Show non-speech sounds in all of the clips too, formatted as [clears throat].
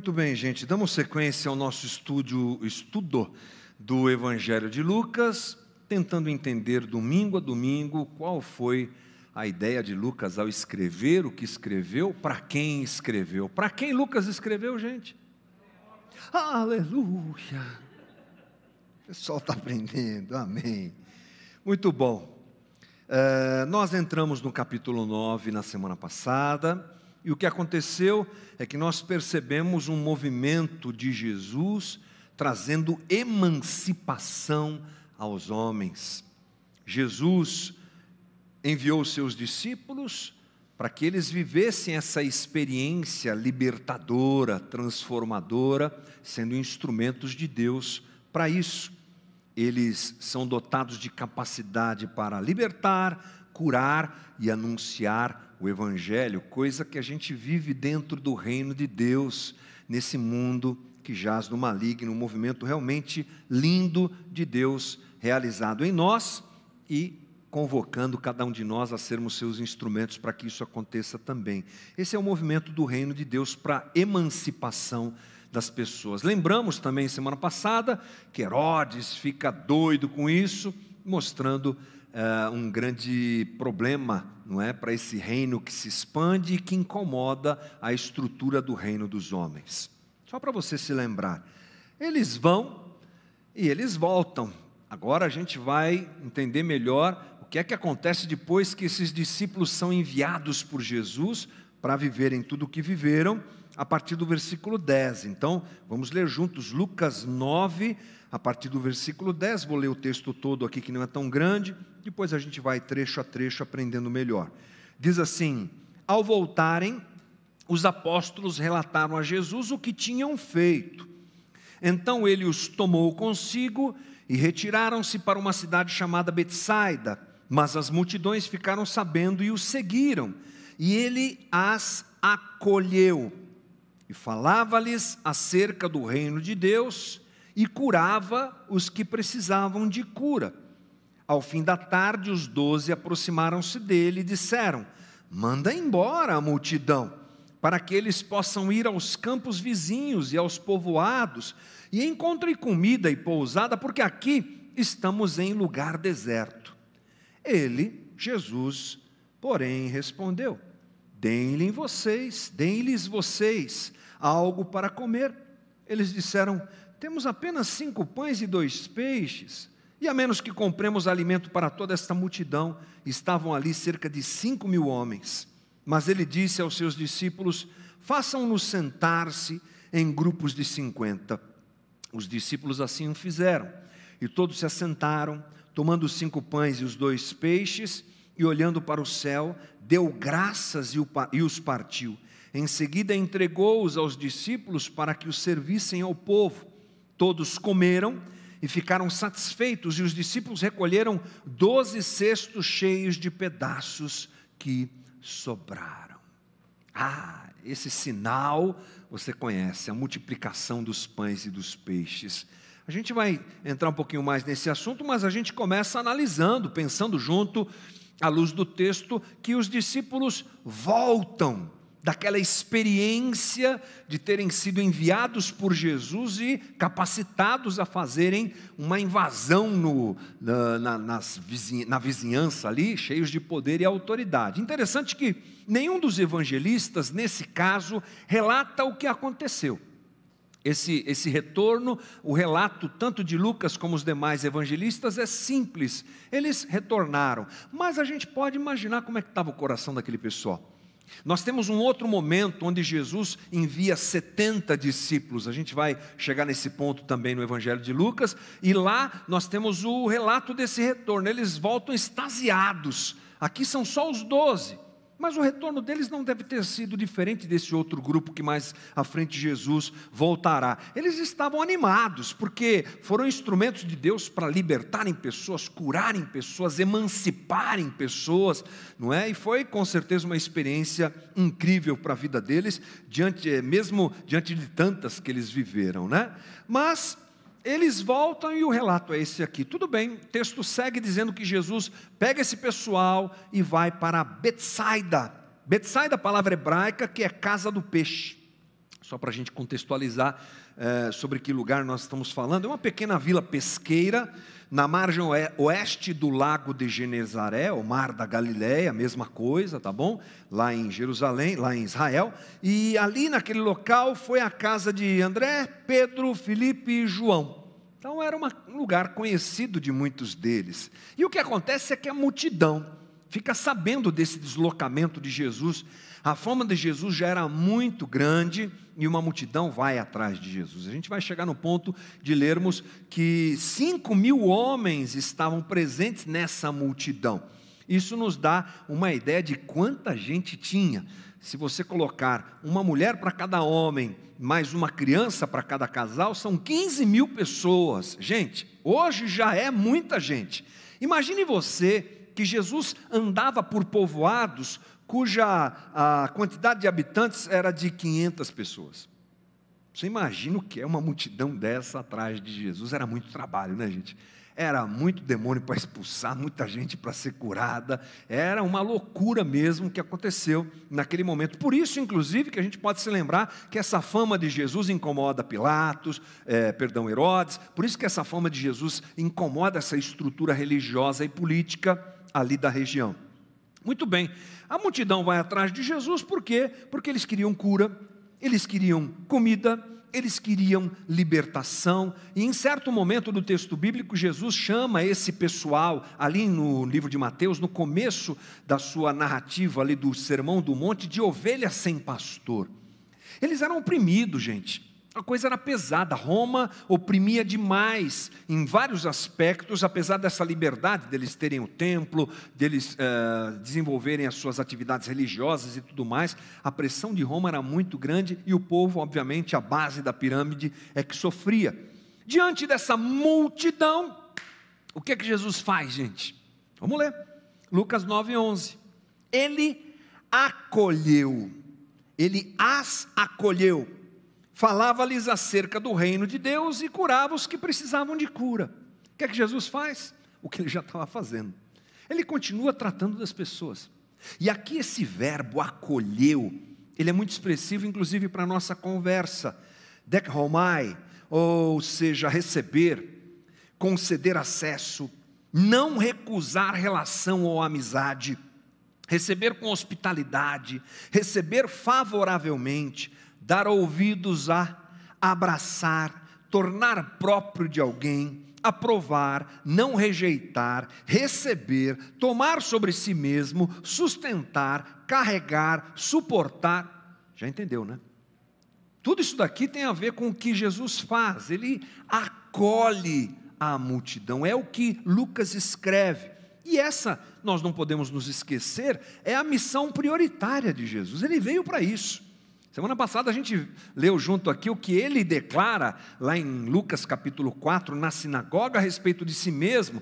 Muito bem, gente, damos sequência ao nosso estúdio, estudo do Evangelho de Lucas, tentando entender domingo a domingo qual foi a ideia de Lucas ao escrever o que escreveu, para quem escreveu. Para quem Lucas escreveu, gente? Aleluia! O pessoal está aprendendo, amém. Muito bom. Uh, nós entramos no capítulo 9 na semana passada, e o que aconteceu é que nós percebemos um movimento de Jesus trazendo emancipação aos homens. Jesus enviou seus discípulos para que eles vivessem essa experiência libertadora, transformadora, sendo instrumentos de Deus para isso eles são dotados de capacidade para libertar, curar e anunciar o Evangelho, coisa que a gente vive dentro do reino de Deus, nesse mundo que jaz no maligno, um movimento realmente lindo de Deus realizado em nós e convocando cada um de nós a sermos seus instrumentos para que isso aconteça também. Esse é o movimento do reino de Deus para emancipação das pessoas. Lembramos também semana passada que Herodes fica doido com isso, mostrando uh, um grande problema, não é, para esse reino que se expande e que incomoda a estrutura do reino dos homens. Só para você se lembrar, eles vão e eles voltam. Agora a gente vai entender melhor o que é que acontece depois que esses discípulos são enviados por Jesus para viverem tudo o que viveram a partir do versículo 10. Então, vamos ler juntos Lucas 9, a partir do versículo 10. Vou ler o texto todo aqui, que não é tão grande, depois a gente vai trecho a trecho aprendendo melhor. Diz assim: Ao voltarem, os apóstolos relataram a Jesus o que tinham feito. Então ele os tomou consigo e retiraram-se para uma cidade chamada Betsaida, mas as multidões ficaram sabendo e o seguiram, e ele as acolheu e falava-lhes acerca do reino de Deus e curava os que precisavam de cura. Ao fim da tarde, os doze aproximaram-se dele e disseram: Manda embora a multidão, para que eles possam ir aos campos vizinhos e aos povoados e encontrem comida e pousada, porque aqui estamos em lugar deserto. Ele, Jesus, porém, respondeu: Deem-lhe vocês, deem-lhes vocês algo para comer. Eles disseram: Temos apenas cinco pães e dois peixes, e a menos que compremos alimento para toda esta multidão, estavam ali cerca de cinco mil homens. Mas ele disse aos seus discípulos: Façam-nos sentar-se em grupos de cinquenta. Os discípulos assim o fizeram, e todos se assentaram, tomando cinco pães e os dois peixes, e olhando para o céu, deu graças e os partiu. Em seguida, entregou-os aos discípulos para que os servissem ao povo. Todos comeram e ficaram satisfeitos, e os discípulos recolheram doze cestos cheios de pedaços que sobraram. Ah, esse sinal você conhece, a multiplicação dos pães e dos peixes. A gente vai entrar um pouquinho mais nesse assunto, mas a gente começa analisando, pensando junto à luz do texto, que os discípulos voltam daquela experiência de terem sido enviados por Jesus e capacitados a fazerem uma invasão no, na, na, nas, na vizinhança ali, cheios de poder e autoridade. Interessante que nenhum dos evangelistas, nesse caso, relata o que aconteceu. Esse, esse retorno, o relato tanto de Lucas como os demais evangelistas é simples. Eles retornaram, mas a gente pode imaginar como é que estava o coração daquele pessoal. Nós temos um outro momento onde Jesus envia 70 discípulos. A gente vai chegar nesse ponto também no Evangelho de Lucas, e lá nós temos o relato desse retorno. Eles voltam extasiados. Aqui são só os doze. Mas o retorno deles não deve ter sido diferente desse outro grupo que mais à frente Jesus voltará. Eles estavam animados, porque foram instrumentos de Deus para libertarem pessoas, curarem pessoas, emanciparem pessoas, não é? E foi com certeza uma experiência incrível para a vida deles, diante, eh, mesmo diante de tantas que eles viveram, né? Mas eles voltam e o relato é esse aqui. Tudo bem, o texto segue dizendo que Jesus pega esse pessoal e vai para Betsaida. Betsaida, palavra hebraica que é casa do peixe. só para a gente contextualizar é, sobre que lugar nós estamos falando. É uma pequena vila pesqueira na margem oeste do lago de Genezaré, o mar da Galileia, mesma coisa, tá bom? Lá em Jerusalém, lá em Israel. E ali naquele local foi a casa de André, Pedro, Felipe e João. Então era uma, um lugar conhecido de muitos deles. E o que acontece é que a multidão fica sabendo desse deslocamento de Jesus. A fama de Jesus já era muito grande e uma multidão vai atrás de Jesus. A gente vai chegar no ponto de lermos que cinco mil homens estavam presentes nessa multidão. Isso nos dá uma ideia de quanta gente tinha. Se você colocar uma mulher para cada homem, mais uma criança para cada casal, são 15 mil pessoas. Gente, hoje já é muita gente. Imagine você que Jesus andava por povoados cuja a quantidade de habitantes era de 500 pessoas. Você imagina o que é uma multidão dessa atrás de Jesus? Era muito trabalho, né, gente? Era muito demônio para expulsar, muita gente para ser curada. Era uma loucura mesmo que aconteceu naquele momento. Por isso, inclusive, que a gente pode se lembrar que essa fama de Jesus incomoda Pilatos, é, perdão, Herodes. Por isso que essa fama de Jesus incomoda essa estrutura religiosa e política ali da região. Muito bem, a multidão vai atrás de Jesus, por quê? Porque eles queriam cura, eles queriam comida, eles queriam libertação, e em certo momento do texto bíblico, Jesus chama esse pessoal, ali no livro de Mateus, no começo da sua narrativa ali do Sermão do Monte, de ovelhas sem pastor. Eles eram oprimidos, gente. A coisa era pesada, Roma oprimia demais em vários aspectos, apesar dessa liberdade deles terem o templo, deles uh, desenvolverem as suas atividades religiosas e tudo mais, a pressão de Roma era muito grande e o povo, obviamente, a base da pirâmide é que sofria. Diante dessa multidão, o que é que Jesus faz, gente? Vamos ler, Lucas 9, 11. Ele acolheu, ele as acolheu falava-lhes acerca do reino de Deus e curava os que precisavam de cura. O que é que Jesus faz? O que ele já estava fazendo. Ele continua tratando das pessoas. E aqui esse verbo acolheu, ele é muito expressivo, inclusive para a nossa conversa. Dekhomai, ou seja, receber, conceder acesso, não recusar relação ou amizade, receber com hospitalidade, receber favoravelmente, dar ouvidos a, abraçar, tornar próprio de alguém, aprovar, não rejeitar, receber, tomar sobre si mesmo, sustentar, carregar, suportar. Já entendeu, né? Tudo isso daqui tem a ver com o que Jesus faz, ele acolhe a multidão, é o que Lucas escreve. E essa, nós não podemos nos esquecer, é a missão prioritária de Jesus, ele veio para isso. Semana passada a gente leu junto aqui o que ele declara lá em Lucas capítulo 4, na sinagoga, a respeito de si mesmo,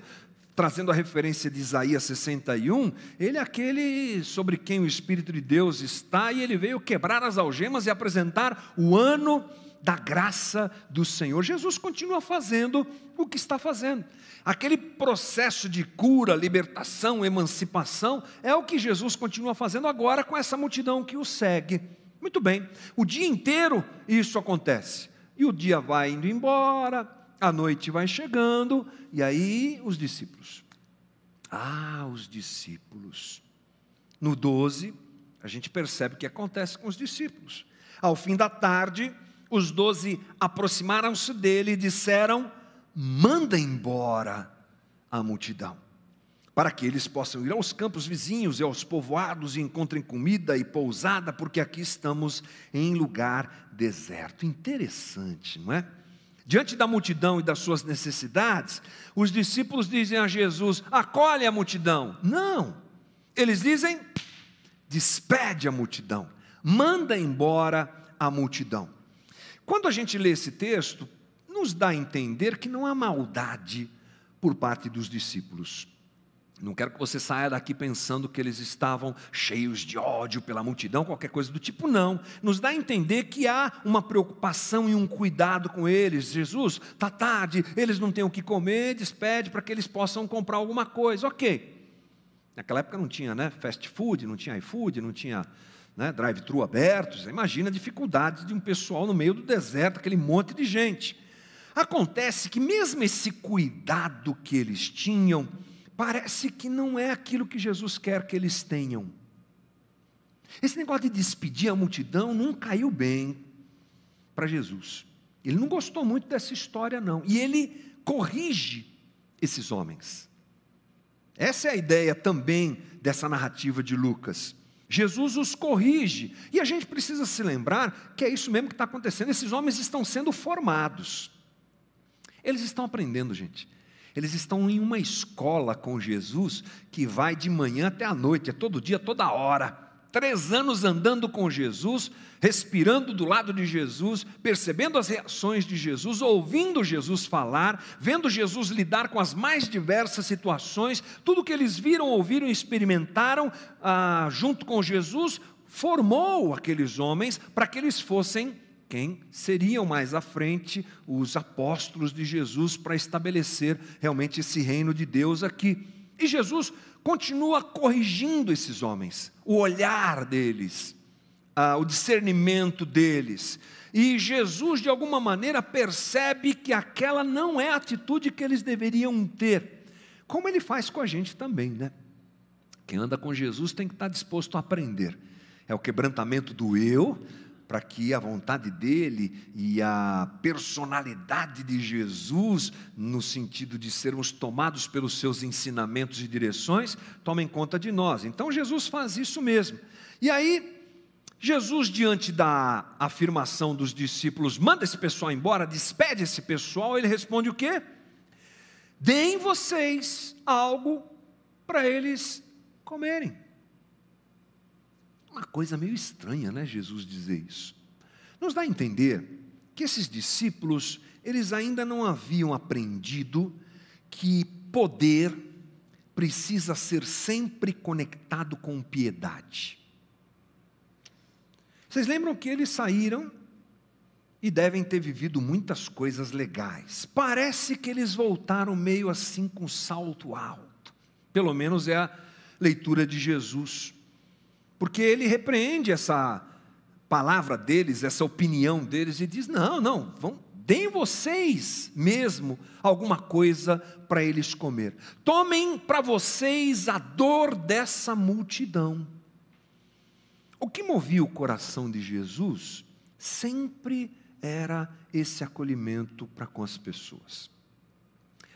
trazendo a referência de Isaías 61. Ele é aquele sobre quem o Espírito de Deus está, e ele veio quebrar as algemas e apresentar o ano da graça do Senhor. Jesus continua fazendo o que está fazendo. Aquele processo de cura, libertação, emancipação, é o que Jesus continua fazendo agora com essa multidão que o segue. Muito bem, o dia inteiro isso acontece. E o dia vai indo embora, a noite vai chegando, e aí os discípulos. Ah, os discípulos. No 12, a gente percebe o que acontece com os discípulos. Ao fim da tarde, os doze aproximaram-se dele e disseram: manda embora a multidão para que eles possam ir aos campos vizinhos e aos povoados e encontrem comida e pousada, porque aqui estamos em lugar deserto. Interessante, não é? Diante da multidão e das suas necessidades, os discípulos dizem a Jesus: acolhe a multidão. Não, eles dizem: despede a multidão, manda embora a multidão. Quando a gente lê esse texto, nos dá a entender que não há maldade por parte dos discípulos. Não quero que você saia daqui pensando que eles estavam cheios de ódio pela multidão, qualquer coisa do tipo, não. Nos dá a entender que há uma preocupação e um cuidado com eles. Jesus, está tarde, eles não têm o que comer, despede para que eles possam comprar alguma coisa. Ok. Naquela época não tinha né, fast food, não tinha iFood, não tinha né, drive-thru abertos. Imagina a dificuldade de um pessoal no meio do deserto, aquele monte de gente. Acontece que, mesmo esse cuidado que eles tinham, parece que não é aquilo que Jesus quer que eles tenham. Esse negócio de despedir a multidão não caiu bem para Jesus. Ele não gostou muito dessa história, não. E ele corrige esses homens. Essa é a ideia também dessa narrativa de Lucas. Jesus os corrige. E a gente precisa se lembrar que é isso mesmo que está acontecendo. Esses homens estão sendo formados. Eles estão aprendendo, gente. Eles estão em uma escola com Jesus que vai de manhã até a noite, é todo dia, toda hora. Três anos andando com Jesus, respirando do lado de Jesus, percebendo as reações de Jesus, ouvindo Jesus falar, vendo Jesus lidar com as mais diversas situações, tudo que eles viram, ouviram e experimentaram ah, junto com Jesus, formou aqueles homens para que eles fossem quem seriam mais à frente os apóstolos de Jesus para estabelecer realmente esse reino de Deus aqui. E Jesus continua corrigindo esses homens, o olhar deles, ah, o discernimento deles. E Jesus, de alguma maneira, percebe que aquela não é a atitude que eles deveriam ter, como ele faz com a gente também, né? Quem anda com Jesus tem que estar disposto a aprender. É o quebrantamento do eu, para que a vontade dele e a personalidade de Jesus, no sentido de sermos tomados pelos seus ensinamentos e direções, tomem conta de nós. Então Jesus faz isso mesmo. E aí, Jesus, diante da afirmação dos discípulos, manda esse pessoal embora, despede esse pessoal, ele responde o quê? Deem vocês algo para eles comerem. Uma coisa meio estranha, né, Jesus dizer isso. Nos dá a entender que esses discípulos, eles ainda não haviam aprendido que poder precisa ser sempre conectado com piedade. Vocês lembram que eles saíram e devem ter vivido muitas coisas legais. Parece que eles voltaram meio assim com salto alto. Pelo menos é a leitura de Jesus porque ele repreende essa palavra deles, essa opinião deles, e diz: não, não, vão, deem vocês mesmo alguma coisa para eles comer. Tomem para vocês a dor dessa multidão. O que movia o coração de Jesus sempre era esse acolhimento para com as pessoas.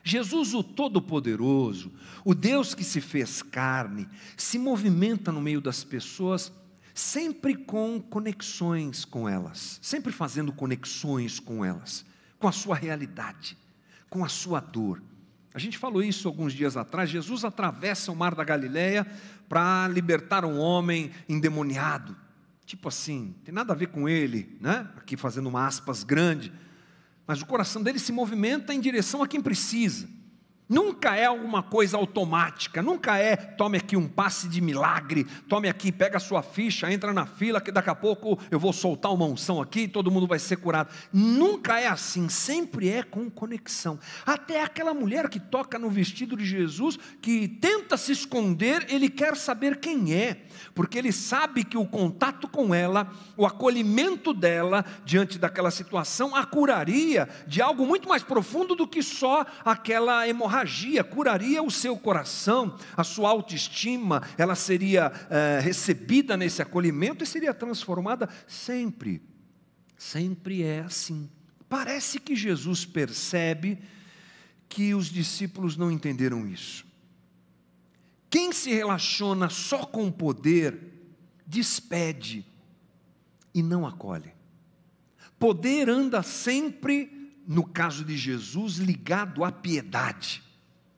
Jesus, o Todo-Poderoso, o Deus que se fez carne, se movimenta no meio das pessoas, sempre com conexões com elas, sempre fazendo conexões com elas, com a sua realidade, com a sua dor. A gente falou isso alguns dias atrás. Jesus atravessa o mar da Galileia para libertar um homem endemoniado. Tipo assim, tem nada a ver com ele, né? Aqui fazendo uma aspas grande mas o coração dele se movimenta em direção a quem precisa. Nunca é alguma coisa automática, nunca é tome aqui um passe de milagre, tome aqui, pega a sua ficha, entra na fila, que daqui a pouco eu vou soltar uma unção aqui e todo mundo vai ser curado. Nunca é assim, sempre é com conexão. Até aquela mulher que toca no vestido de Jesus, que tenta se esconder, ele quer saber quem é, porque ele sabe que o contato com ela, o acolhimento dela diante daquela situação, a curaria de algo muito mais profundo do que só aquela hemorragia agia, curaria o seu coração, a sua autoestima, ela seria é, recebida nesse acolhimento e seria transformada sempre. Sempre é assim. Parece que Jesus percebe que os discípulos não entenderam isso. Quem se relaciona só com poder, despede e não acolhe. Poder anda sempre, no caso de Jesus, ligado à piedade.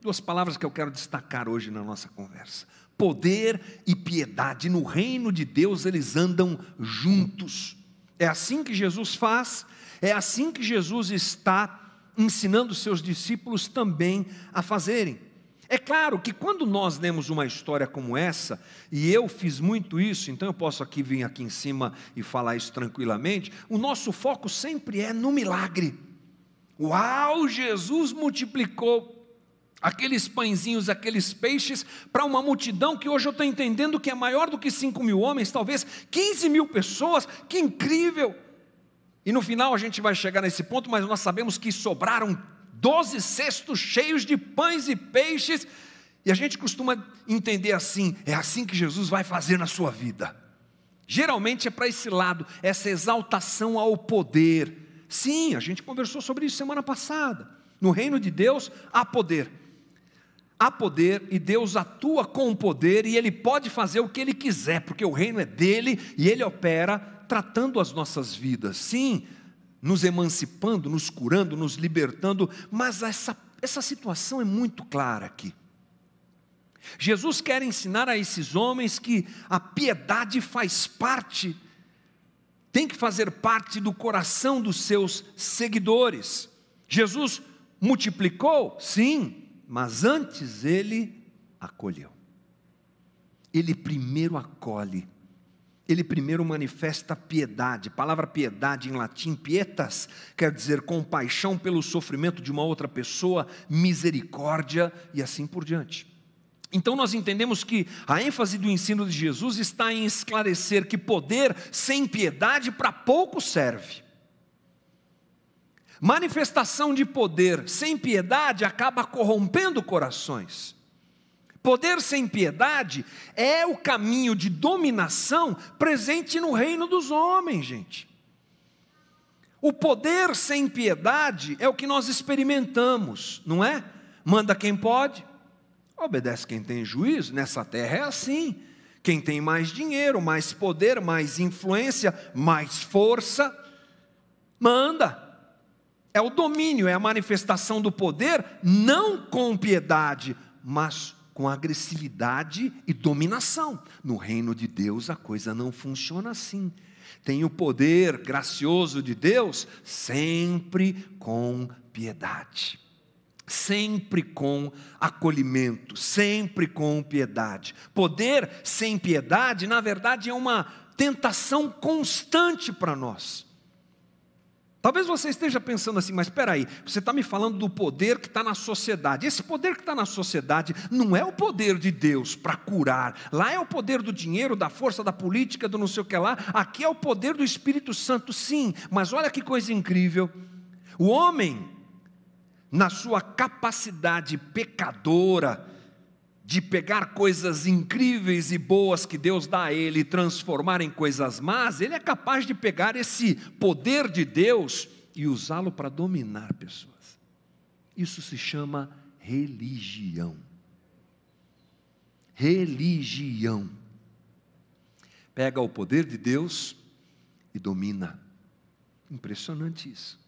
Duas palavras que eu quero destacar hoje na nossa conversa: poder e piedade. No reino de Deus eles andam juntos. É assim que Jesus faz, é assim que Jesus está ensinando seus discípulos também a fazerem. É claro que quando nós lemos uma história como essa, e eu fiz muito isso, então eu posso aqui vir aqui em cima e falar isso tranquilamente, o nosso foco sempre é no milagre. Uau, Jesus multiplicou aqueles pãezinhos, aqueles peixes, para uma multidão que hoje eu estou entendendo que é maior do que 5 mil homens, talvez 15 mil pessoas, que incrível! E no final a gente vai chegar nesse ponto, mas nós sabemos que sobraram 12 cestos cheios de pães e peixes, e a gente costuma entender assim: é assim que Jesus vai fazer na sua vida. Geralmente é para esse lado, essa exaltação ao poder. Sim, a gente conversou sobre isso semana passada. No reino de Deus há poder. Há poder e Deus atua com poder e Ele pode fazer o que Ele quiser, porque o reino é dele e Ele opera tratando as nossas vidas. Sim, nos emancipando, nos curando, nos libertando, mas essa, essa situação é muito clara aqui. Jesus quer ensinar a esses homens que a piedade faz parte, tem que fazer parte do coração dos seus seguidores. Jesus multiplicou? Sim, mas antes ele acolheu. Ele primeiro acolhe. Ele primeiro manifesta piedade. A palavra piedade em latim, pietas, quer dizer compaixão pelo sofrimento de uma outra pessoa, misericórdia e assim por diante. Então nós entendemos que a ênfase do ensino de Jesus está em esclarecer que poder sem piedade para pouco serve. Manifestação de poder sem piedade acaba corrompendo corações. Poder sem piedade é o caminho de dominação presente no reino dos homens, gente. O poder sem piedade é o que nós experimentamos, não é? Manda quem pode, obedece quem tem juízo, nessa terra é assim. Quem tem mais dinheiro, mais poder, mais influência, mais força, manda. É o domínio, é a manifestação do poder, não com piedade, mas com agressividade e dominação. No reino de Deus a coisa não funciona assim. Tem o poder gracioso de Deus sempre com piedade. Sempre com acolhimento, sempre com piedade. Poder sem piedade, na verdade, é uma tentação constante para nós. Talvez você esteja pensando assim, mas espera aí, você está me falando do poder que está na sociedade. Esse poder que está na sociedade não é o poder de Deus para curar. Lá é o poder do dinheiro, da força, da política, do não sei o que lá. Aqui é o poder do Espírito Santo, sim. Mas olha que coisa incrível. O homem, na sua capacidade pecadora, de pegar coisas incríveis e boas que Deus dá a ele e transformar em coisas más, ele é capaz de pegar esse poder de Deus e usá-lo para dominar pessoas. Isso se chama religião. Religião. Pega o poder de Deus e domina. Impressionante isso.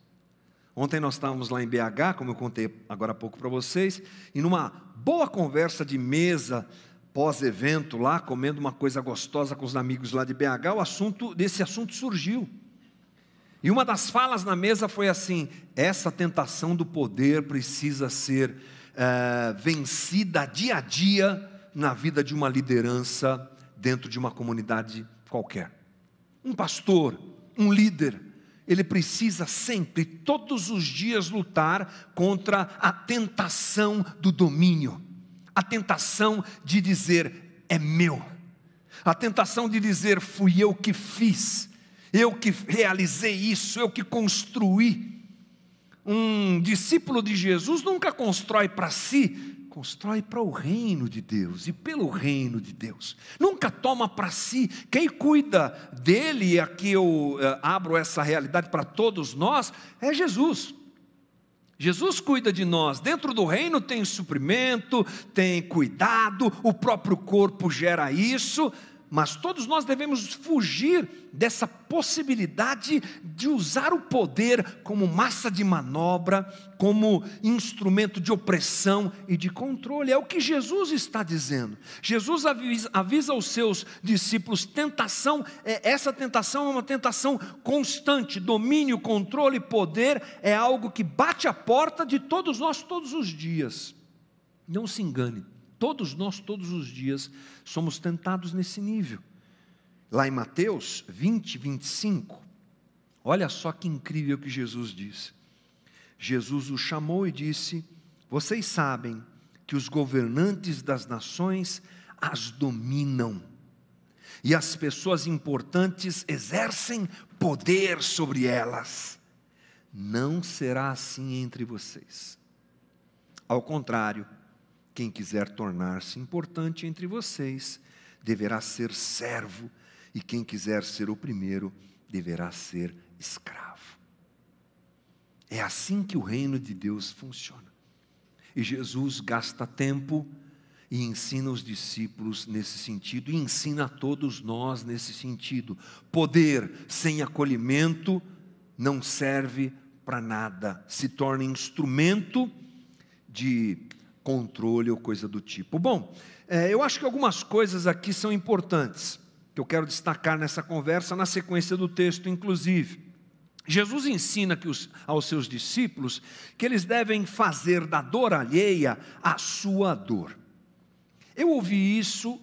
Ontem nós estávamos lá em BH, como eu contei agora há pouco para vocês, e numa boa conversa de mesa, pós-evento lá, comendo uma coisa gostosa com os amigos lá de BH, o assunto desse assunto surgiu. E uma das falas na mesa foi assim: essa tentação do poder precisa ser é, vencida dia a dia na vida de uma liderança dentro de uma comunidade qualquer. Um pastor, um líder, ele precisa sempre, todos os dias, lutar contra a tentação do domínio, a tentação de dizer é meu, a tentação de dizer fui eu que fiz, eu que realizei isso, eu que construí. Um discípulo de Jesus nunca constrói para si, constrói para o reino de Deus e pelo reino de Deus. Nunca toma para si. Quem cuida dele, e aqui eu uh, abro essa realidade para todos nós, é Jesus. Jesus cuida de nós. Dentro do reino tem suprimento, tem cuidado, o próprio corpo gera isso, mas todos nós devemos fugir dessa possibilidade de usar o poder como massa de manobra, como instrumento de opressão e de controle. É o que Jesus está dizendo. Jesus avisa, avisa aos seus discípulos: tentação, é, essa tentação é uma tentação constante. Domínio, controle, poder é algo que bate a porta de todos nós todos os dias. Não se engane. Todos nós, todos os dias, somos tentados nesse nível. Lá em Mateus 20, 25, olha só que incrível que Jesus disse. Jesus o chamou e disse: Vocês sabem que os governantes das nações as dominam e as pessoas importantes exercem poder sobre elas. Não será assim entre vocês. Ao contrário, quem quiser tornar-se importante entre vocês deverá ser servo, e quem quiser ser o primeiro deverá ser escravo. É assim que o reino de Deus funciona. E Jesus gasta tempo e ensina os discípulos nesse sentido, e ensina a todos nós nesse sentido. Poder sem acolhimento não serve para nada, se torna instrumento de controle ou coisa do tipo. Bom, é, eu acho que algumas coisas aqui são importantes, que eu quero destacar nessa conversa, na sequência do texto, inclusive. Jesus ensina que os, aos seus discípulos que eles devem fazer da dor alheia a sua dor. Eu ouvi isso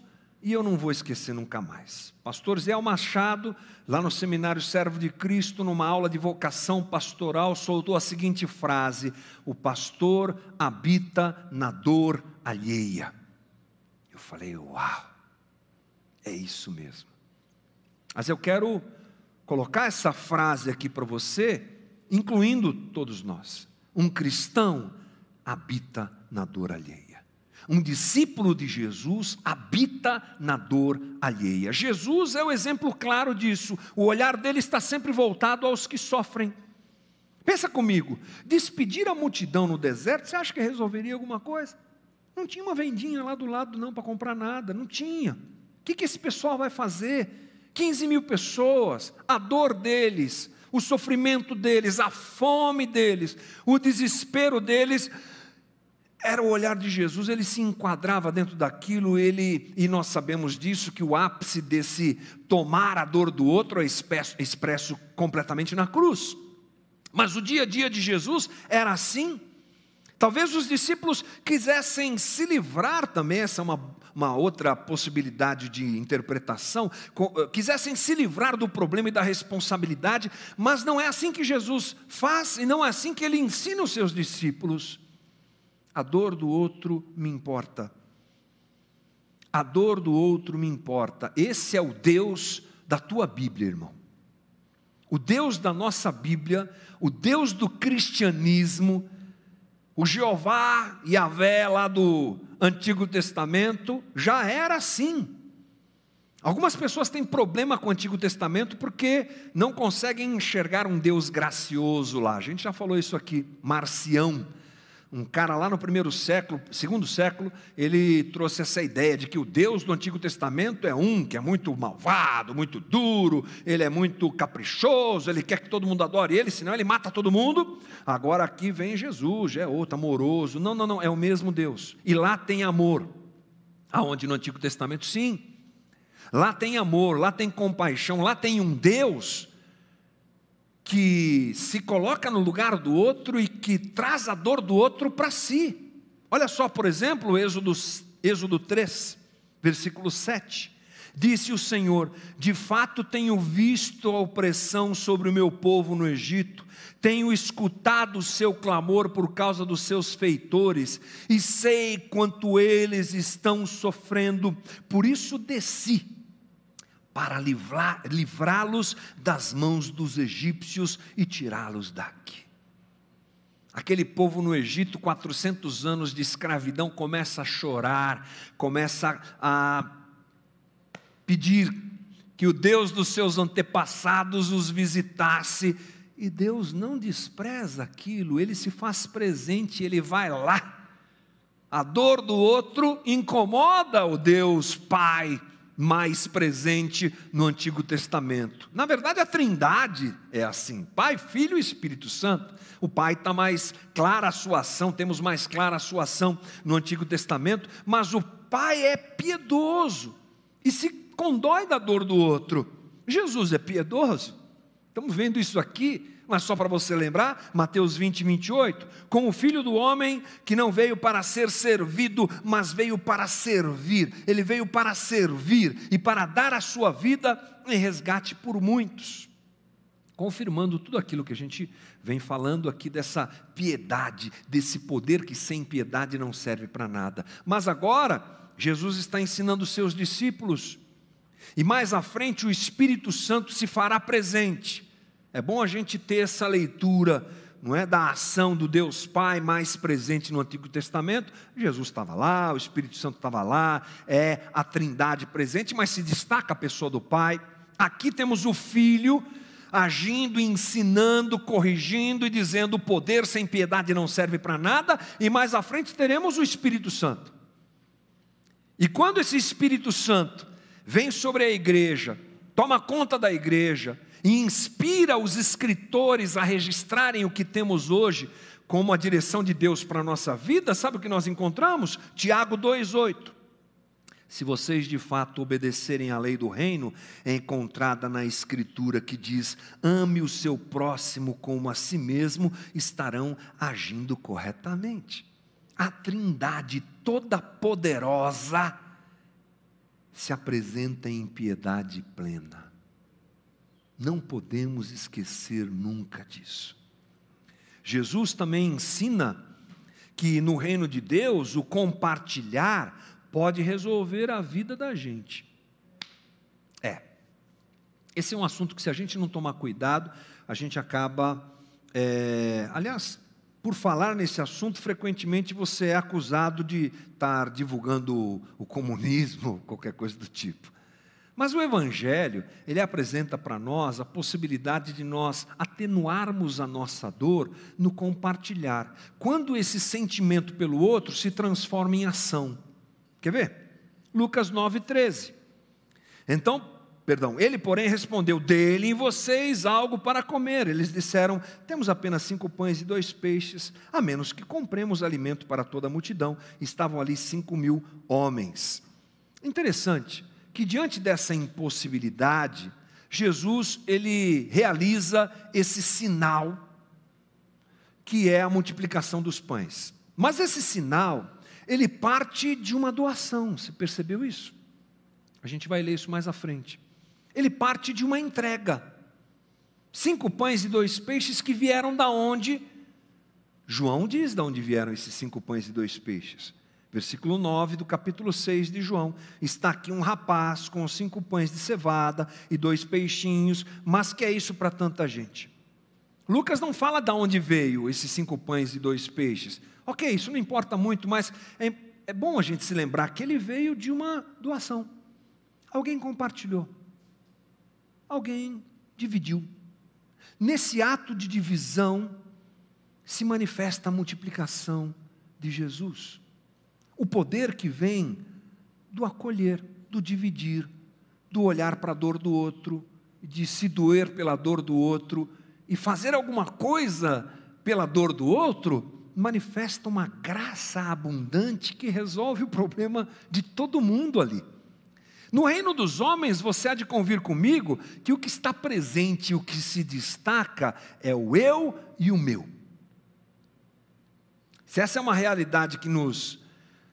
e eu não vou esquecer nunca mais. Pastor Zé Machado, lá no Seminário Servo de Cristo, numa aula de vocação pastoral, soltou a seguinte frase: O pastor habita na dor alheia. Eu falei, uau, é isso mesmo. Mas eu quero colocar essa frase aqui para você, incluindo todos nós. Um cristão habita na dor alheia. Um discípulo de Jesus habita na dor alheia. Jesus é o exemplo claro disso. O olhar dele está sempre voltado aos que sofrem. Pensa comigo, despedir a multidão no deserto, você acha que resolveria alguma coisa? Não tinha uma vendinha lá do lado, não, para comprar nada, não tinha. O que, que esse pessoal vai fazer? 15 mil pessoas, a dor deles, o sofrimento deles, a fome deles, o desespero deles, era o olhar de Jesus, ele se enquadrava dentro daquilo, ele, e nós sabemos disso, que o ápice desse tomar a dor do outro é expresso, expresso completamente na cruz. Mas o dia a dia de Jesus era assim. Talvez os discípulos quisessem se livrar também, essa é uma, uma outra possibilidade de interpretação, eh, quisessem se livrar do problema e da responsabilidade, mas não é assim que Jesus faz e não é assim que ele ensina os seus discípulos. A dor do outro me importa. A dor do outro me importa. Esse é o Deus da tua Bíblia, irmão. O Deus da nossa Bíblia, o Deus do cristianismo, o Jeová e a Vé lá do Antigo Testamento, já era assim. Algumas pessoas têm problema com o Antigo Testamento porque não conseguem enxergar um Deus gracioso lá. A gente já falou isso aqui, Marcião um cara lá no primeiro século, segundo século, ele trouxe essa ideia de que o Deus do Antigo Testamento é um que é muito malvado, muito duro, ele é muito caprichoso, ele quer que todo mundo adore ele, senão ele mata todo mundo. Agora aqui vem Jesus, já é outro amoroso. Não, não, não, é o mesmo Deus. E lá tem amor. Aonde no Antigo Testamento, sim. Lá tem amor, lá tem compaixão, lá tem um Deus que se coloca no lugar do outro e que traz a dor do outro para si. Olha só, por exemplo, Êxodo, Êxodo 3, versículo 7. Disse o Senhor: De fato tenho visto a opressão sobre o meu povo no Egito, tenho escutado o seu clamor por causa dos seus feitores, e sei quanto eles estão sofrendo, por isso desci para livrá-los das mãos dos egípcios e tirá-los daqui. Aquele povo no Egito, 400 anos de escravidão, começa a chorar, começa a pedir que o Deus dos seus antepassados os visitasse, e Deus não despreza aquilo, ele se faz presente, ele vai lá. A dor do outro incomoda o Deus Pai, mais presente no Antigo Testamento. Na verdade, a Trindade é assim: Pai, Filho e Espírito Santo. O Pai está mais clara a sua ação, temos mais clara a sua ação no Antigo Testamento, mas o Pai é piedoso e se condói da dor do outro. Jesus é piedoso. Estamos vendo isso aqui mas só para você lembrar, Mateus 20, 28, com o filho do homem que não veio para ser servido, mas veio para servir, ele veio para servir e para dar a sua vida em resgate por muitos. confirmando tudo aquilo que a gente vem falando aqui dessa piedade, desse poder que sem piedade não serve para nada. Mas agora, Jesus está ensinando seus discípulos, e mais à frente o Espírito Santo se fará presente. É bom a gente ter essa leitura, não é, da ação do Deus Pai mais presente no Antigo Testamento. Jesus estava lá, o Espírito Santo estava lá, é a Trindade presente, mas se destaca a pessoa do Pai. Aqui temos o Filho agindo, ensinando, corrigindo e dizendo: o poder sem piedade não serve para nada, e mais à frente teremos o Espírito Santo. E quando esse Espírito Santo vem sobre a igreja, toma conta da igreja e inspira os escritores a registrarem o que temos hoje como a direção de Deus para a nossa vida, sabe o que nós encontramos? Tiago 2,8 se vocês de fato obedecerem à lei do reino, é encontrada na Escritura que diz: ame o seu próximo como a si mesmo, estarão agindo corretamente. A Trindade toda poderosa se apresenta em piedade plena. Não podemos esquecer nunca disso. Jesus também ensina que no reino de Deus o compartilhar pode resolver a vida da gente. É. Esse é um assunto que, se a gente não tomar cuidado, a gente acaba. É, aliás, por falar nesse assunto, frequentemente você é acusado de estar divulgando o comunismo, [laughs] qualquer coisa do tipo. Mas o Evangelho, ele apresenta para nós a possibilidade de nós atenuarmos a nossa dor no compartilhar, quando esse sentimento pelo outro se transforma em ação. Quer ver? Lucas 9, 13. Então, perdão, ele, porém, respondeu: Dele em vocês algo para comer. Eles disseram: Temos apenas cinco pães e dois peixes, a menos que compremos alimento para toda a multidão. Estavam ali cinco mil homens. Interessante que, diante dessa impossibilidade, Jesus ele realiza esse sinal que é a multiplicação dos pães. Mas esse sinal ele parte de uma doação, você percebeu isso? A gente vai ler isso mais à frente. Ele parte de uma entrega. Cinco pães e dois peixes que vieram da onde? João diz de onde vieram esses cinco pães e dois peixes. Versículo 9 do capítulo 6 de João. Está aqui um rapaz com cinco pães de cevada e dois peixinhos, mas que é isso para tanta gente? Lucas não fala de onde veio esses cinco pães e dois peixes. Ok, isso não importa muito, mas é, é bom a gente se lembrar que ele veio de uma doação. Alguém compartilhou. Alguém dividiu. Nesse ato de divisão se manifesta a multiplicação de Jesus. O poder que vem do acolher, do dividir, do olhar para a dor do outro, de se doer pela dor do outro e fazer alguma coisa pela dor do outro, manifesta uma graça abundante que resolve o problema de todo mundo ali. No reino dos homens, você há de convir comigo que o que está presente, o que se destaca, é o eu e o meu. Se essa é uma realidade que nos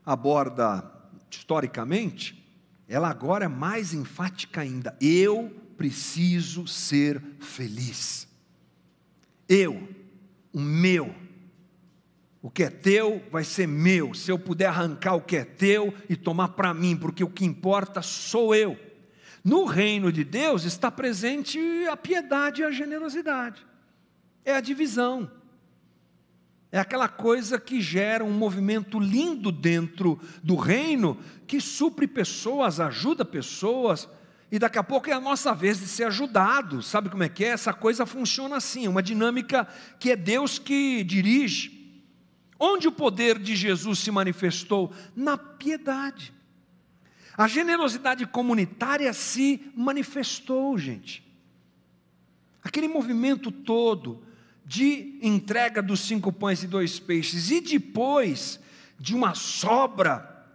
aborda historicamente, ela agora é mais enfática ainda. Eu preciso ser feliz. Eu, o meu, o que é teu vai ser meu. Se eu puder arrancar o que é teu e tomar para mim, porque o que importa sou eu. No reino de Deus está presente a piedade e a generosidade. É a divisão. É aquela coisa que gera um movimento lindo dentro do reino, que supre pessoas, ajuda pessoas, e daqui a pouco é a nossa vez de ser ajudado. Sabe como é que é? Essa coisa funciona assim, uma dinâmica que é Deus que dirige. Onde o poder de Jesus se manifestou? Na piedade. A generosidade comunitária se manifestou, gente. Aquele movimento todo de entrega dos cinco pães e dois peixes, e depois de uma sobra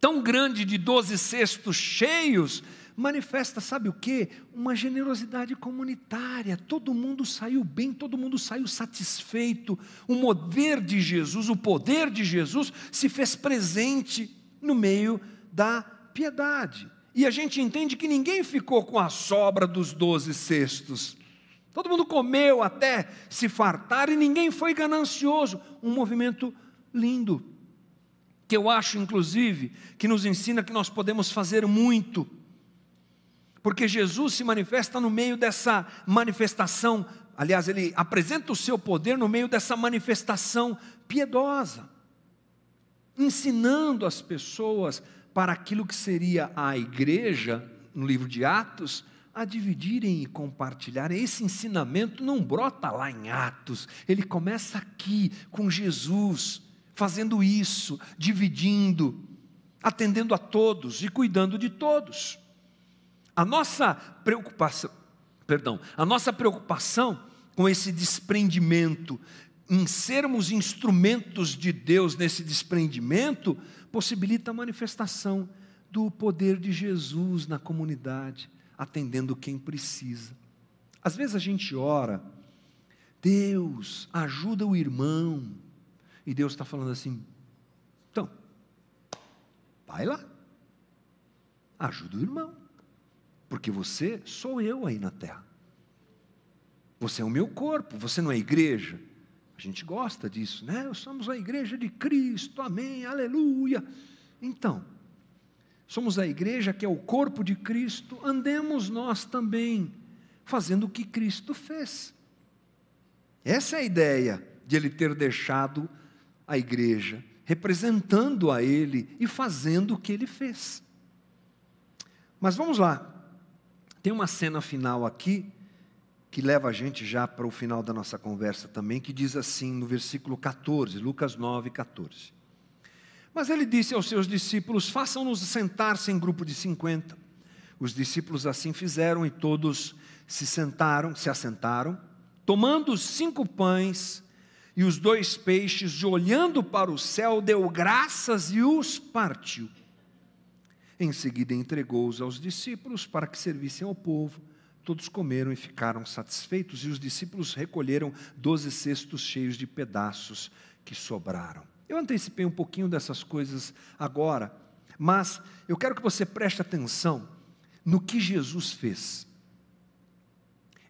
tão grande de doze cestos cheios, manifesta, sabe o que? Uma generosidade comunitária. Todo mundo saiu bem, todo mundo saiu satisfeito. O poder de Jesus, o poder de Jesus se fez presente no meio da piedade. E a gente entende que ninguém ficou com a sobra dos doze cestos. Todo mundo comeu até se fartar e ninguém foi ganancioso. Um movimento lindo, que eu acho, inclusive, que nos ensina que nós podemos fazer muito. Porque Jesus se manifesta no meio dessa manifestação, aliás, ele apresenta o seu poder no meio dessa manifestação piedosa, ensinando as pessoas para aquilo que seria a igreja, no livro de Atos, a dividirem e compartilharem. Esse ensinamento não brota lá em Atos, ele começa aqui com Jesus, fazendo isso, dividindo, atendendo a todos e cuidando de todos. A nossa preocupação, perdão, a nossa preocupação com esse desprendimento, em sermos instrumentos de Deus nesse desprendimento, possibilita a manifestação do poder de Jesus na comunidade atendendo quem precisa. Às vezes a gente ora, Deus, ajuda o irmão, e Deus está falando assim, então, vai lá, ajuda o irmão, porque você sou eu aí na terra, você é o meu corpo, você não é igreja, a gente gosta disso, né? Somos a igreja de Cristo, amém, aleluia. Então, somos a igreja que é o corpo de Cristo, andemos nós também fazendo o que Cristo fez. Essa é a ideia de ele ter deixado a igreja, representando a ele e fazendo o que ele fez. Mas vamos lá, tem uma cena final aqui, que leva a gente já para o final da nossa conversa também, que diz assim no versículo 14, Lucas 9, 14. Mas ele disse aos seus discípulos: façam-nos sentar-se em grupo de cinquenta. Os discípulos assim fizeram e todos se sentaram, se assentaram, tomando os cinco pães e os dois peixes, e olhando para o céu, deu graças e os partiu. Em seguida entregou-os aos discípulos para que servissem ao povo. Todos comeram e ficaram satisfeitos, e os discípulos recolheram doze cestos cheios de pedaços que sobraram. Eu antecipei um pouquinho dessas coisas agora, mas eu quero que você preste atenção no que Jesus fez.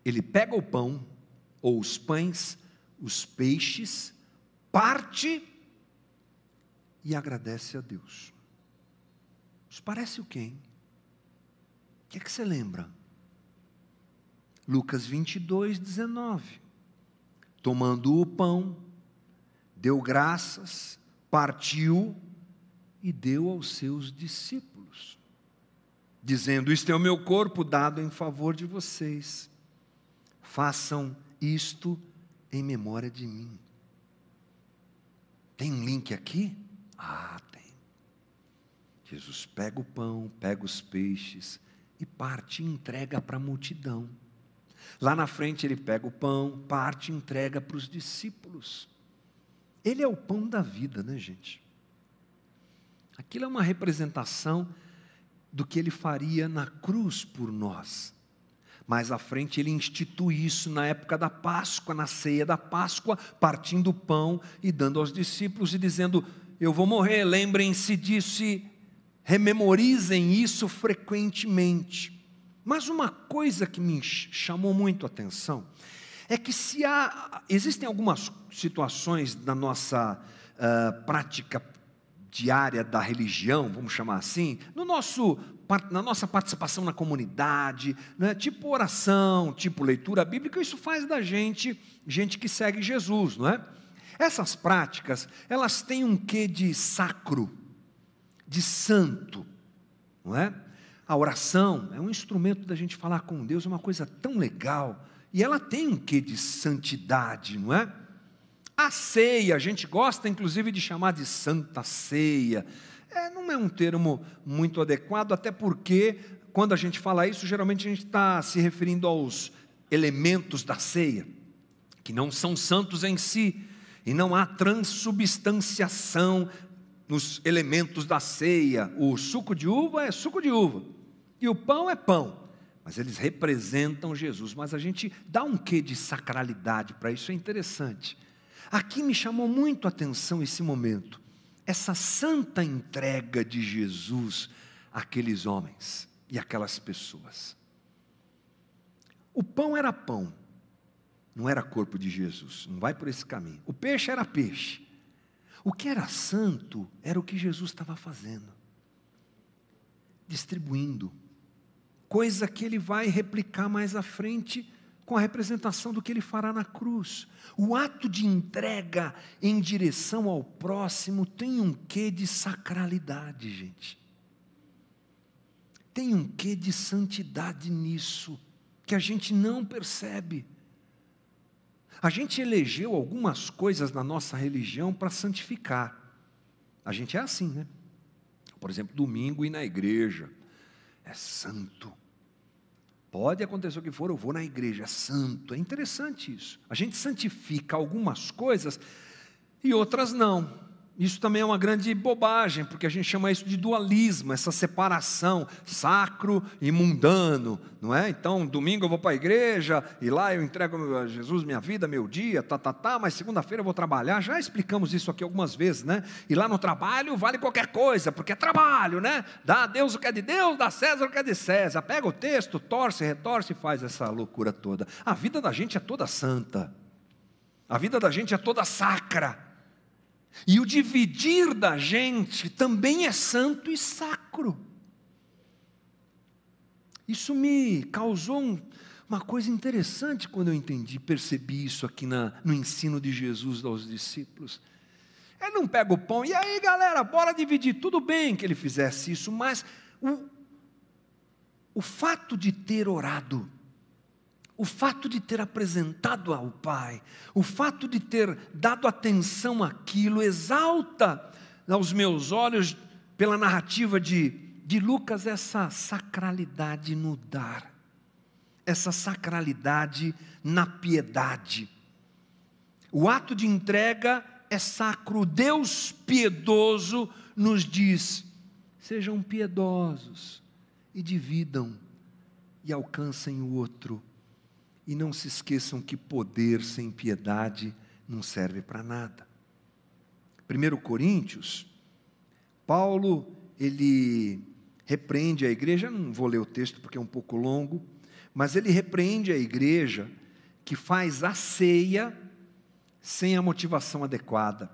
Ele pega o pão, ou os pães, os peixes, parte e agradece a Deus. Parece o quê? O que é que você lembra? Lucas 22, 19. Tomando o pão, deu graças, partiu e deu aos seus discípulos, dizendo: Isto é o meu corpo dado em favor de vocês, façam isto em memória de mim. Tem um link aqui? Ah. Jesus pega o pão, pega os peixes e parte e entrega para a multidão. Lá na frente ele pega o pão, parte e entrega para os discípulos. Ele é o pão da vida, né, gente? Aquilo é uma representação do que ele faria na cruz por nós. Mais à frente, ele institui isso na época da Páscoa, na ceia da Páscoa, partindo o pão e dando aos discípulos e dizendo: Eu vou morrer, lembrem-se disso e rememorizem isso frequentemente. Mas uma coisa que me chamou muito a atenção é que se há, existem algumas situações na nossa uh, prática diária da religião, vamos chamar assim, no nosso, na nossa participação na comunidade, né, tipo oração, tipo leitura bíblica, isso faz da gente gente que segue Jesus, não é? Essas práticas, elas têm um quê de sacro, de santo, não é? A oração é um instrumento da gente falar com Deus, é uma coisa tão legal. E ela tem um quê de santidade, não é? A ceia, a gente gosta inclusive de chamar de santa ceia. É, não é um termo muito adequado, até porque quando a gente fala isso, geralmente a gente está se referindo aos elementos da ceia, que não são santos em si, e não há transubstanciação nos elementos da ceia. O suco de uva é suco de uva, e o pão é pão mas eles representam Jesus. Mas a gente dá um quê de sacralidade para isso, é interessante. Aqui me chamou muito a atenção esse momento, essa santa entrega de Jesus àqueles homens e aquelas pessoas. O pão era pão, não era corpo de Jesus, não vai por esse caminho. O peixe era peixe. O que era santo era o que Jesus estava fazendo, distribuindo, coisa que ele vai replicar mais à frente com a representação do que ele fará na cruz. O ato de entrega em direção ao próximo tem um quê de sacralidade, gente. Tem um quê de santidade nisso, que a gente não percebe. A gente elegeu algumas coisas na nossa religião para santificar. A gente é assim, né? Por exemplo, domingo ir na igreja. É santo. Pode acontecer o que for, eu vou na igreja, é santo. É interessante isso. A gente santifica algumas coisas e outras não. Isso também é uma grande bobagem, porque a gente chama isso de dualismo, essa separação sacro e mundano, não é? Então, domingo eu vou para a igreja e lá eu entrego a Jesus minha vida, meu dia, tá, tá, tá, mas segunda-feira eu vou trabalhar. Já explicamos isso aqui algumas vezes, né? E lá no trabalho vale qualquer coisa, porque é trabalho, né? Dá a Deus o que é de Deus, dá a César o que é de César. Pega o texto, torce, retorce e faz essa loucura toda. A vida da gente é toda santa. A vida da gente é toda sacra. E o dividir da gente também é santo e sacro. Isso me causou um, uma coisa interessante quando eu entendi, percebi isso aqui na, no ensino de Jesus aos discípulos. Ele não pega o pão, e aí galera, bora dividir. Tudo bem que ele fizesse isso, mas o, o fato de ter orado, o fato de ter apresentado ao Pai, o fato de ter dado atenção àquilo, exalta aos meus olhos, pela narrativa de, de Lucas, essa sacralidade no dar, essa sacralidade na piedade. O ato de entrega é sacro, Deus piedoso nos diz: sejam piedosos e dividam e alcancem o outro e não se esqueçam que poder sem piedade não serve para nada. 1 Coríntios, Paulo, ele repreende a igreja, não vou ler o texto porque é um pouco longo, mas ele repreende a igreja que faz a ceia sem a motivação adequada.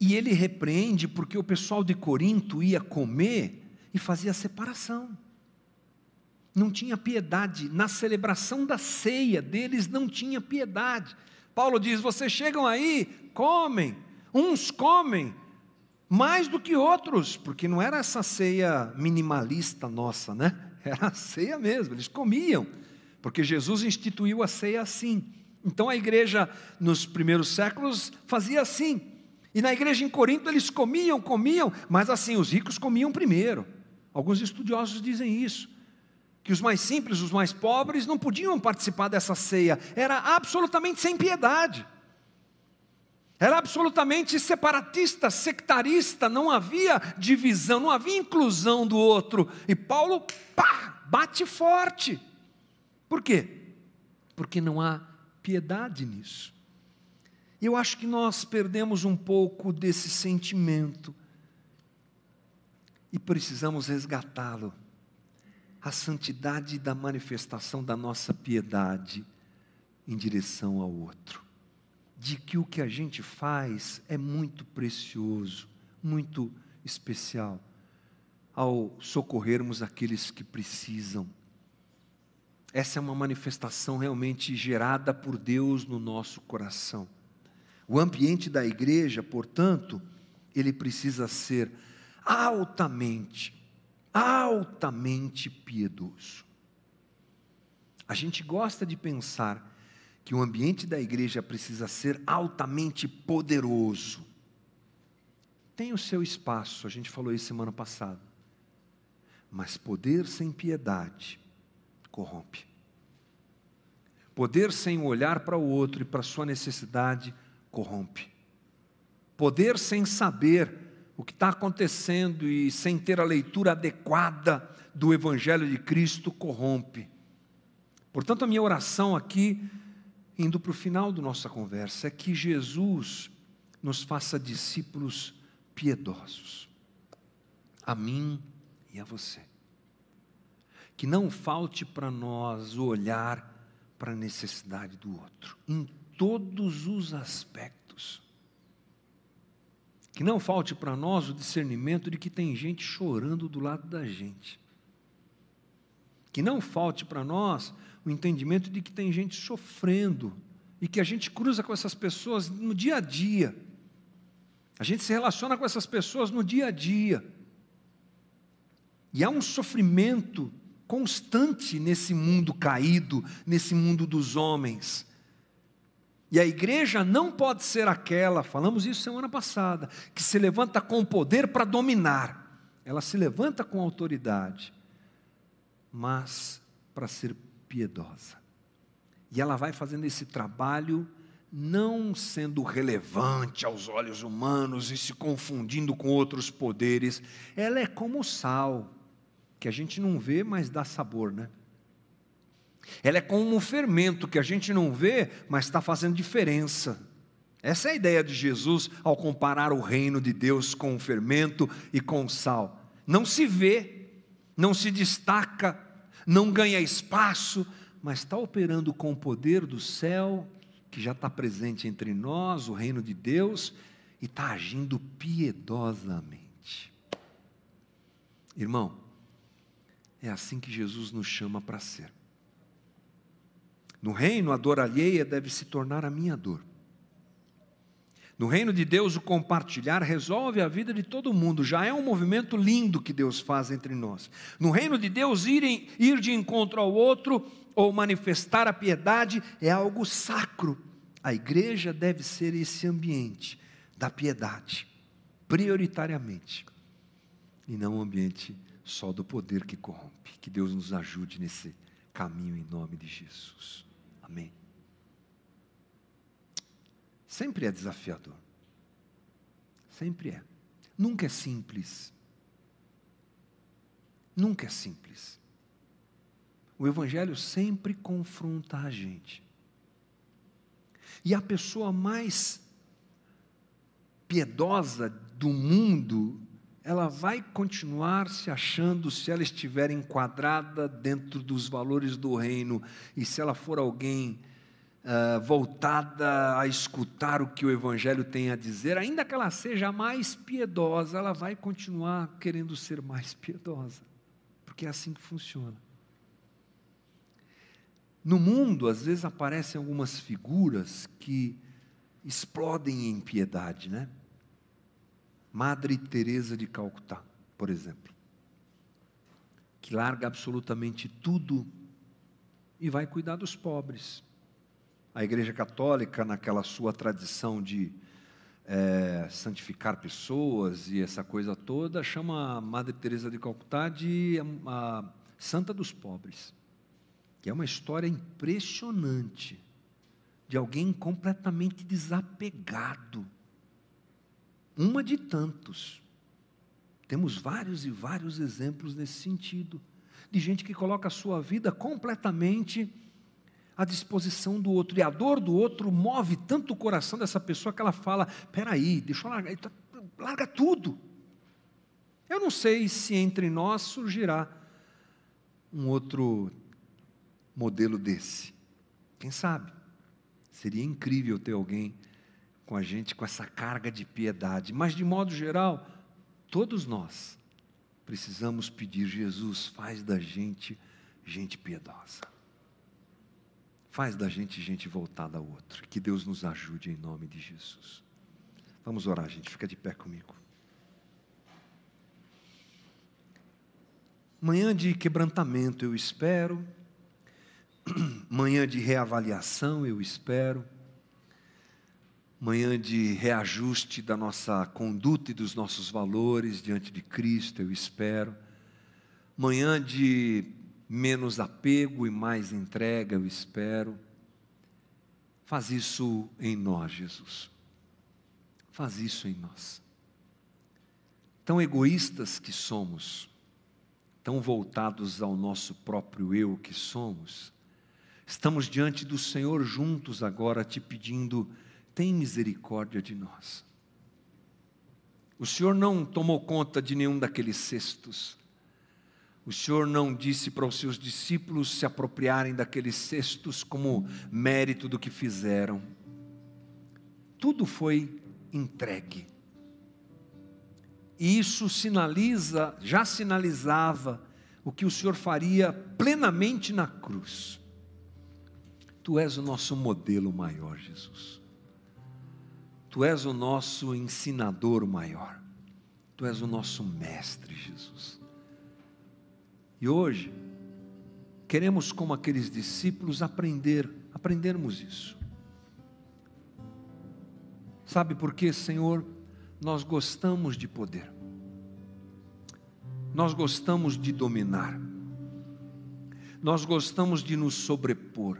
E ele repreende porque o pessoal de Corinto ia comer e fazia separação não tinha piedade. Na celebração da ceia deles não tinha piedade. Paulo diz: vocês chegam aí, comem, uns comem mais do que outros, porque não era essa ceia minimalista nossa, né? [laughs] Era a ceia mesmo, eles comiam, porque Jesus instituiu a ceia assim. Então a igreja nos primeiros séculos fazia assim. E na igreja em Corinto eles comiam, comiam, mas assim, os ricos comiam primeiro. Alguns estudiosos dizem isso que os mais simples, os mais pobres, não podiam participar dessa ceia, era absolutamente sem piedade, era absolutamente separatista, sectarista, não havia divisão, não havia inclusão do outro, e Paulo, pá, bate forte, por quê? Porque não há piedade nisso. E eu acho que nós perdemos um pouco desse sentimento, e precisamos resgatá-lo a santidade da manifestação da nossa piedade em direção ao outro. De que o que a gente faz é muito precioso, muito especial, ao socorrermos aqueles que precisam. Essa é uma manifestação realmente gerada por Deus no nosso coração. O ambiente da igreja, portanto, ele precisa ser altamente altamente piedoso. A gente gosta de pensar que o ambiente da igreja precisa ser altamente poderoso. Tem o seu espaço, a gente falou isso semana passada. Mas poder sem piedade corrompe. Poder sem olhar para o outro e para sua necessidade corrompe. Poder sem saber o que está acontecendo e sem ter a leitura adequada do Evangelho de Cristo corrompe. Portanto, a minha oração aqui, indo para o final da nossa conversa, é que Jesus nos faça discípulos piedosos, a mim e a você. Que não falte para nós o olhar para a necessidade do outro, em todos os aspectos. Que não falte para nós o discernimento de que tem gente chorando do lado da gente. Que não falte para nós o entendimento de que tem gente sofrendo e que a gente cruza com essas pessoas no dia a dia. A gente se relaciona com essas pessoas no dia a dia. E há um sofrimento constante nesse mundo caído, nesse mundo dos homens. E a igreja não pode ser aquela, falamos isso semana passada, que se levanta com poder para dominar. Ela se levanta com autoridade, mas para ser piedosa. E ela vai fazendo esse trabalho não sendo relevante aos olhos humanos e se confundindo com outros poderes. Ela é como o sal, que a gente não vê, mas dá sabor, né? Ela é como um fermento que a gente não vê, mas está fazendo diferença. Essa é a ideia de Jesus ao comparar o reino de Deus com o fermento e com o sal. Não se vê, não se destaca, não ganha espaço, mas está operando com o poder do céu, que já está presente entre nós, o reino de Deus, e está agindo piedosamente. Irmão, é assim que Jesus nos chama para ser. No reino, a dor alheia deve se tornar a minha dor. No reino de Deus, o compartilhar resolve a vida de todo mundo. Já é um movimento lindo que Deus faz entre nós. No reino de Deus, ir, em, ir de encontro ao outro ou manifestar a piedade é algo sacro. A igreja deve ser esse ambiente da piedade, prioritariamente, e não um ambiente só do poder que corrompe. Que Deus nos ajude nesse caminho em nome de Jesus. Amém. Sempre é desafiador. Sempre é. Nunca é simples. Nunca é simples. O Evangelho sempre confronta a gente. E a pessoa mais piedosa do mundo, ela vai continuar se achando se ela estiver enquadrada dentro dos valores do reino e se ela for alguém uh, voltada a escutar o que o Evangelho tem a dizer, ainda que ela seja mais piedosa, ela vai continuar querendo ser mais [laughs] piedosa, porque é assim que funciona. No mundo, às vezes aparecem algumas figuras que explodem em piedade, né? Madre Teresa de Calcutá, por exemplo, que larga absolutamente tudo e vai cuidar dos pobres. A Igreja Católica, naquela sua tradição de é, santificar pessoas e essa coisa toda, chama a Madre Teresa de Calcutá de a, a Santa dos Pobres, que é uma história impressionante de alguém completamente desapegado uma de tantos. Temos vários e vários exemplos nesse sentido, de gente que coloca a sua vida completamente à disposição do outro, e a dor do outro move tanto o coração dessa pessoa que ela fala: peraí, deixa eu largar, tá, larga tudo. Eu não sei se entre nós surgirá um outro modelo desse. Quem sabe? Seria incrível ter alguém com a gente com essa carga de piedade, mas de modo geral, todos nós precisamos pedir: Jesus, faz da gente gente piedosa. Faz da gente gente voltada ao outro. Que Deus nos ajude em nome de Jesus. Vamos orar, gente. Fica de pé comigo. Manhã de quebrantamento, eu espero. [clears throat] Manhã de reavaliação, eu espero manhã de reajuste da nossa conduta e dos nossos valores diante de Cristo, eu espero. Manhã de menos apego e mais entrega, eu espero. Faz isso em nós, Jesus. Faz isso em nós. Tão egoístas que somos, tão voltados ao nosso próprio eu que somos, estamos diante do Senhor juntos agora te pedindo tem misericórdia de nós. O Senhor não tomou conta de nenhum daqueles cestos. O Senhor não disse para os seus discípulos se apropriarem daqueles cestos como mérito do que fizeram. Tudo foi entregue. E isso sinaliza, já sinalizava o que o Senhor faria plenamente na cruz. Tu és o nosso modelo maior, Jesus. Tu és o nosso ensinador maior. Tu és o nosso mestre, Jesus. E hoje, queremos, como aqueles discípulos, aprender, aprendermos isso. Sabe por quê, Senhor? Nós gostamos de poder, nós gostamos de dominar, nós gostamos de nos sobrepor,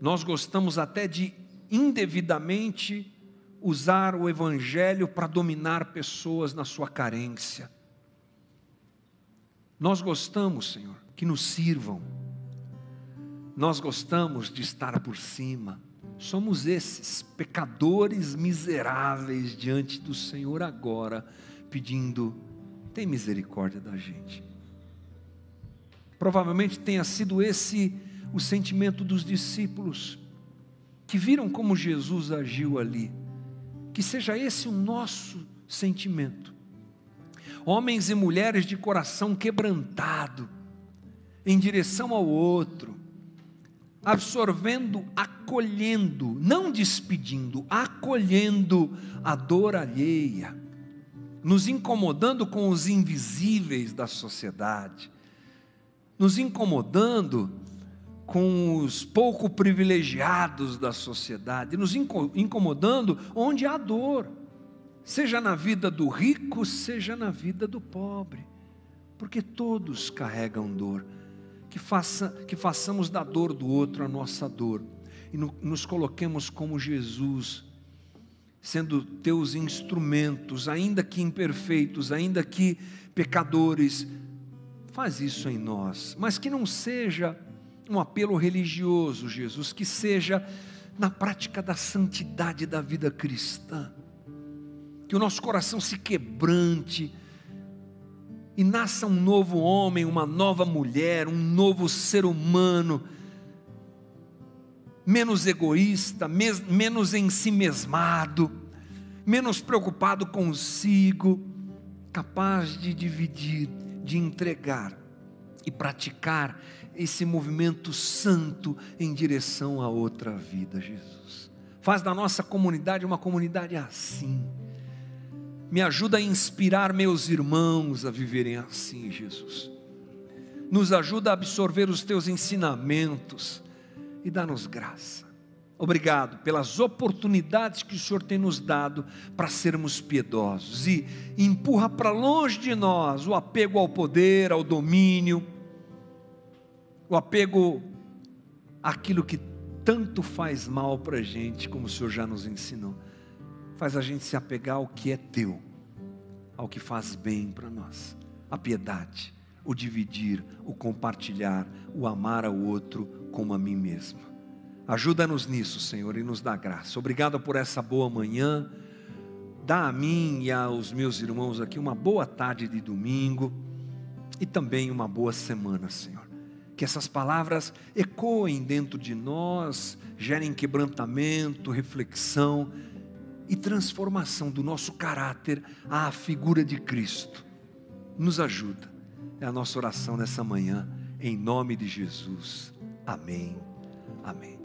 nós gostamos até de indevidamente usar o Evangelho para dominar pessoas na sua carência nós gostamos, Senhor, que nos sirvam. Nós gostamos de estar por cima. Somos esses pecadores miseráveis diante do Senhor agora, pedindo: tem misericórdia da gente. Provavelmente tenha sido esse o sentimento dos discípulos, que viram como Jesus agiu ali. Que seja esse o nosso sentimento homens e mulheres de coração quebrantado, em direção ao outro, absorvendo, acolhendo, não despedindo, acolhendo a dor alheia, nos incomodando com os invisíveis da sociedade, nos incomodando com os pouco privilegiados da sociedade, nos incomodando onde há dor seja na vida do rico, seja na vida do pobre, porque todos carregam dor. Que, faça, que façamos da dor do outro a nossa dor e no, nos coloquemos como Jesus, sendo teus instrumentos, ainda que imperfeitos, ainda que pecadores. Faz isso em nós, mas que não seja um apelo religioso, Jesus, que seja na prática da santidade da vida cristã. Que o nosso coração se quebrante e nasça um novo homem, uma nova mulher, um novo ser humano, menos egoísta, menos em si mesmado, menos preocupado consigo, capaz de dividir, de entregar e praticar esse movimento santo em direção a outra vida, Jesus. Faz da nossa comunidade uma comunidade assim me ajuda a inspirar meus irmãos a viverem assim, Jesus. Nos ajuda a absorver os teus ensinamentos e dá-nos graça. Obrigado pelas oportunidades que o Senhor tem nos dado para sermos piedosos e empurra para longe de nós o apego ao poder, ao domínio, o apego àquilo que tanto faz mal para a gente, como o Senhor já nos ensinou faz a gente se apegar ao que é teu, ao que faz bem para nós. A piedade, o dividir, o compartilhar, o amar ao outro como a mim mesmo. Ajuda-nos nisso, Senhor, e nos dá graça. Obrigado por essa boa manhã. Dá a mim e aos meus irmãos aqui uma boa tarde de domingo e também uma boa semana, Senhor. Que essas palavras ecoem dentro de nós, gerem quebrantamento, reflexão e transformação do nosso caráter à figura de Cristo. Nos ajuda. É a nossa oração nessa manhã, em nome de Jesus. Amém. Amém.